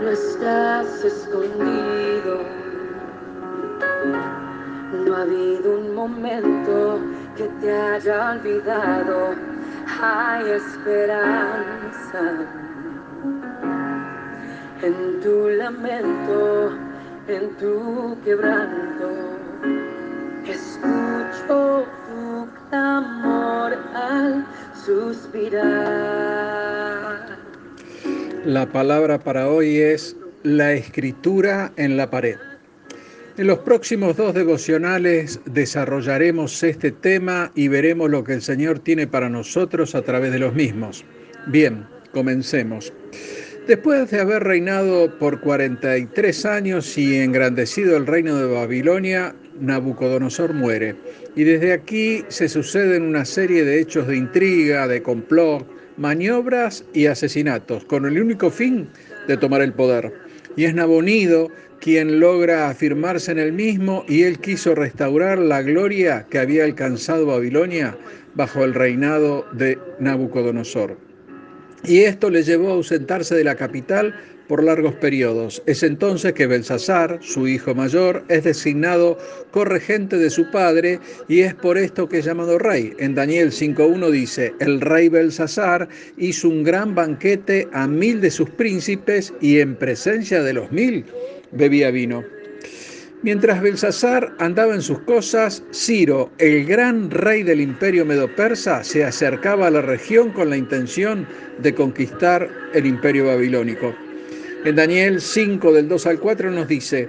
no estás escondido. No ha habido un momento que te haya olvidado. Hay esperanza en tu lamento, en tu quebranto. Escucho tu clamor al suspirar. La palabra para hoy es la escritura en la pared. En los próximos dos devocionales desarrollaremos este tema y veremos lo que el Señor tiene para nosotros a través de los mismos. Bien, comencemos. Después de haber reinado por 43 años y engrandecido el reino de Babilonia, Nabucodonosor muere. Y desde aquí se suceden una serie de hechos de intriga, de complot, maniobras y asesinatos, con el único fin de tomar el poder. Y es Nabonido quien logra afirmarse en el mismo y él quiso restaurar la gloria que había alcanzado Babilonia bajo el reinado de Nabucodonosor. Y esto le llevó a ausentarse de la capital por largos periodos. Es entonces que Belsasar, su hijo mayor, es designado corregente de su padre y es por esto que es llamado rey. En Daniel 5.1 dice, el rey Belsasar hizo un gran banquete a mil de sus príncipes y en presencia de los mil bebía vino. Mientras Belsasar andaba en sus cosas, Ciro, el gran rey del imperio medo-persa, se acercaba a la región con la intención de conquistar el imperio babilónico. En Daniel 5 del 2 al 4 nos dice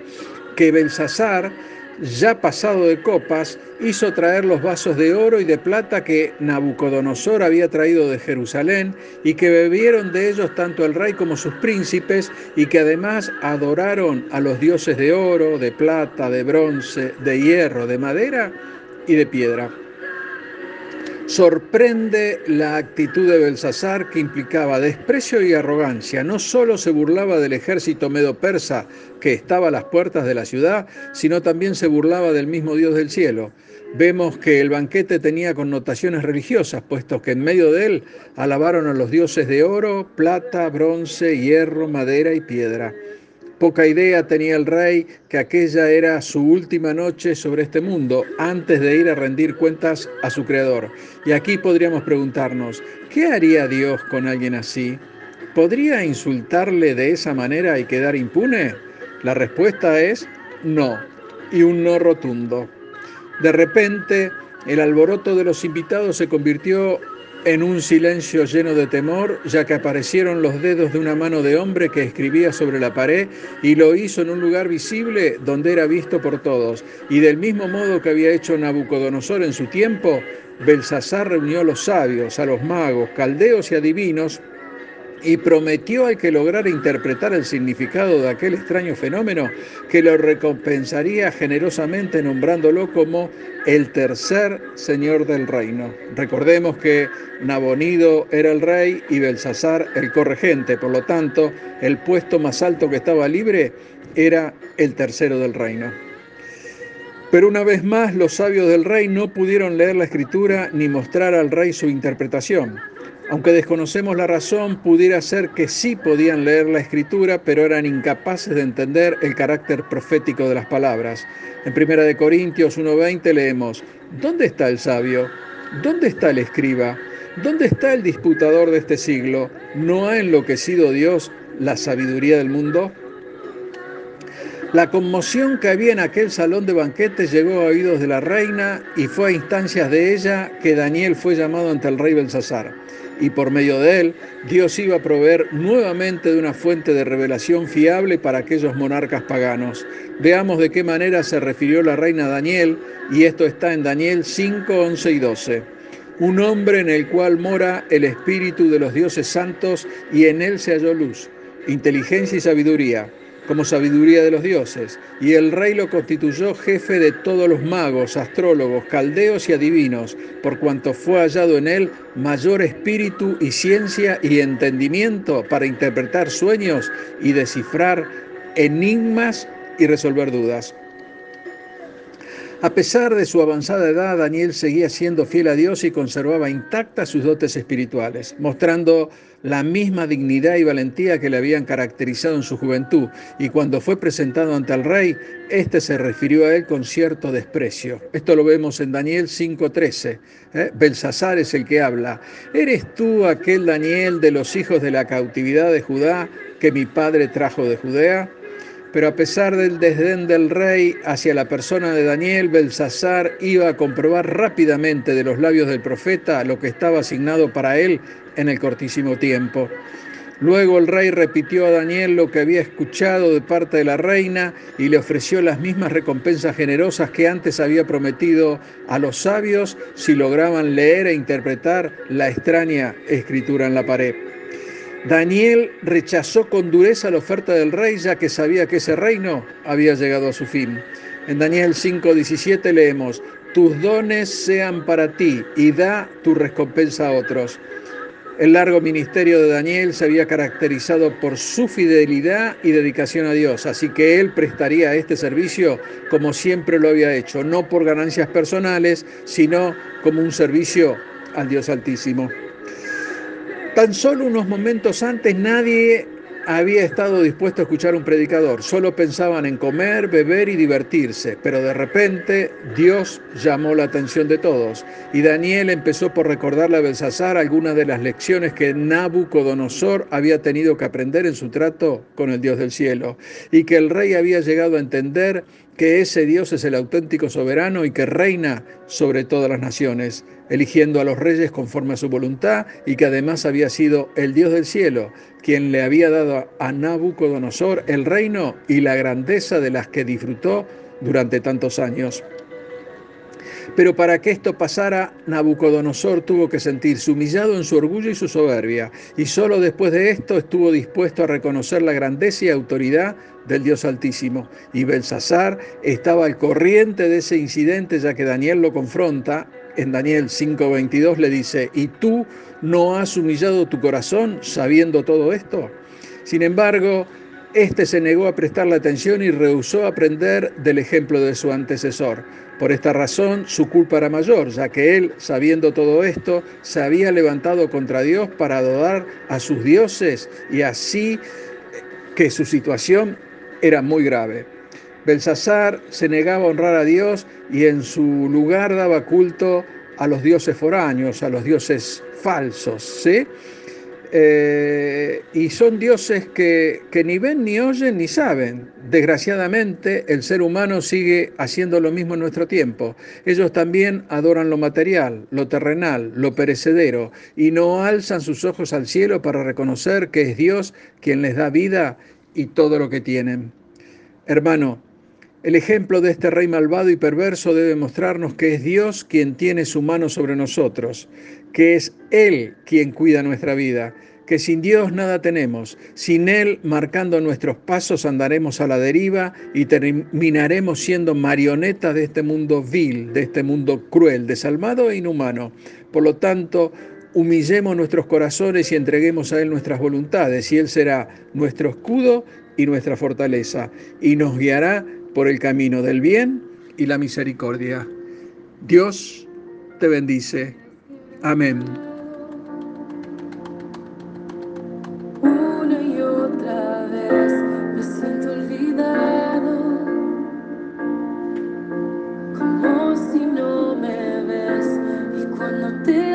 que Belsasar, ya pasado de copas, hizo traer los vasos de oro y de plata que Nabucodonosor había traído de Jerusalén y que bebieron de ellos tanto el rey como sus príncipes y que además adoraron a los dioses de oro, de plata, de bronce, de hierro, de madera y de piedra. Sorprende la actitud de Belsasar que implicaba desprecio y arrogancia. No solo se burlaba del ejército medo-persa que estaba a las puertas de la ciudad, sino también se burlaba del mismo Dios del cielo. Vemos que el banquete tenía connotaciones religiosas, puesto que en medio de él alabaron a los dioses de oro, plata, bronce, hierro, madera y piedra. Poca idea tenía el rey que aquella era su última noche sobre este mundo antes de ir a rendir cuentas a su creador. Y aquí podríamos preguntarnos, ¿qué haría Dios con alguien así? ¿Podría insultarle de esa manera y quedar impune? La respuesta es no, y un no rotundo. De repente, el alboroto de los invitados se convirtió en un silencio lleno de temor, ya que aparecieron los dedos de una mano de hombre que escribía sobre la pared y lo hizo en un lugar visible donde era visto por todos. Y del mismo modo que había hecho Nabucodonosor en su tiempo, Belsasar reunió a los sabios, a los magos, caldeos y adivinos y prometió al que lograra interpretar el significado de aquel extraño fenómeno que lo recompensaría generosamente nombrándolo como el tercer señor del reino. Recordemos que Nabonido era el rey y Belsasar el corregente, por lo tanto, el puesto más alto que estaba libre era el tercero del reino. Pero una vez más los sabios del rey no pudieron leer la escritura ni mostrar al rey su interpretación. Aunque desconocemos la razón, pudiera ser que sí podían leer la escritura, pero eran incapaces de entender el carácter profético de las palabras. En 1 Corintios 1:20 leemos, ¿dónde está el sabio? ¿Dónde está el escriba? ¿Dónde está el disputador de este siglo? ¿No ha enloquecido Dios la sabiduría del mundo? La conmoción que había en aquel salón de banquetes llegó a oídos de la reina y fue a instancias de ella que Daniel fue llamado ante el rey Belsasar y por medio de él Dios iba a proveer nuevamente de una fuente de revelación fiable para aquellos monarcas paganos. Veamos de qué manera se refirió la reina Daniel y esto está en Daniel 5, 11 y 12. Un hombre en el cual mora el espíritu de los dioses santos y en él se halló luz, inteligencia y sabiduría como sabiduría de los dioses, y el rey lo constituyó jefe de todos los magos, astrólogos, caldeos y adivinos, por cuanto fue hallado en él mayor espíritu y ciencia y entendimiento para interpretar sueños y descifrar enigmas y resolver dudas. A pesar de su avanzada edad, Daniel seguía siendo fiel a Dios y conservaba intactas sus dotes espirituales, mostrando la misma dignidad y valentía que le habían caracterizado en su juventud, y cuando fue presentado ante el rey, éste se refirió a él con cierto desprecio. Esto lo vemos en Daniel 5:13. ¿eh? Belsasar es el que habla. ¿Eres tú aquel Daniel de los hijos de la cautividad de Judá que mi padre trajo de Judea? Pero a pesar del desdén del rey hacia la persona de Daniel, Belsasar iba a comprobar rápidamente de los labios del profeta lo que estaba asignado para él en el cortísimo tiempo. Luego el rey repitió a Daniel lo que había escuchado de parte de la reina y le ofreció las mismas recompensas generosas que antes había prometido a los sabios si lograban leer e interpretar la extraña escritura en la pared. Daniel rechazó con dureza la oferta del rey ya que sabía que ese reino había llegado a su fin. En Daniel 5:17 leemos, tus dones sean para ti y da tu recompensa a otros. El largo ministerio de Daniel se había caracterizado por su fidelidad y dedicación a Dios, así que él prestaría este servicio como siempre lo había hecho, no por ganancias personales, sino como un servicio al Dios Altísimo. Tan solo unos momentos antes nadie había estado dispuesto a escuchar un predicador, solo pensaban en comer, beber y divertirse, pero de repente Dios llamó la atención de todos. Y Daniel empezó por recordarle a Belsasar algunas de las lecciones que Nabucodonosor había tenido que aprender en su trato con el Dios del cielo. Y que el rey había llegado a entender que ese Dios es el auténtico soberano y que reina sobre todas las naciones, eligiendo a los reyes conforme a su voluntad y que además había sido el Dios del cielo quien le había dado a Nabucodonosor el reino y la grandeza de las que disfrutó durante tantos años. Pero para que esto pasara, Nabucodonosor tuvo que sentirse humillado en su orgullo y su soberbia, y solo después de esto estuvo dispuesto a reconocer la grandeza y autoridad del Dios Altísimo. Y Belsasar estaba al corriente de ese incidente, ya que Daniel lo confronta. En Daniel 5:22 le dice, ¿y tú no has humillado tu corazón sabiendo todo esto? Sin embargo, este se negó a prestarle atención y rehusó aprender del ejemplo de su antecesor. Por esta razón, su culpa era mayor, ya que él, sabiendo todo esto, se había levantado contra Dios para adorar a sus dioses y así que su situación era muy grave. Belsasar se negaba a honrar a Dios y en su lugar daba culto a los dioses foráneos, a los dioses falsos, ¿sí? Eh, y son dioses que, que, ni ven, ni oyen, ni saben. Desgraciadamente, el ser humano sigue haciendo lo mismo en nuestro tiempo. Ellos también adoran lo material, lo terrenal, lo perecedero, y no alzan sus ojos al cielo para reconocer que es Dios quien les da vida y todo lo que tienen. Hermano, el ejemplo de este rey malvado y perverso debe mostrarnos que es Dios quien tiene su mano sobre nosotros, que es Él quien cuida nuestra vida, que sin Dios nada tenemos, sin Él marcando nuestros pasos andaremos a la deriva y terminaremos siendo marionetas de este mundo vil, de este mundo cruel, desalmado e inhumano. Por lo tanto, humillemos nuestros corazones y entreguemos a Él nuestras voluntades, y Él será nuestro escudo y nuestra fortaleza, y nos guiará por el camino del bien y la misericordia. Dios te bendice. Amén. Una y otra vez me siento olvidado, como si no me ves y cuando te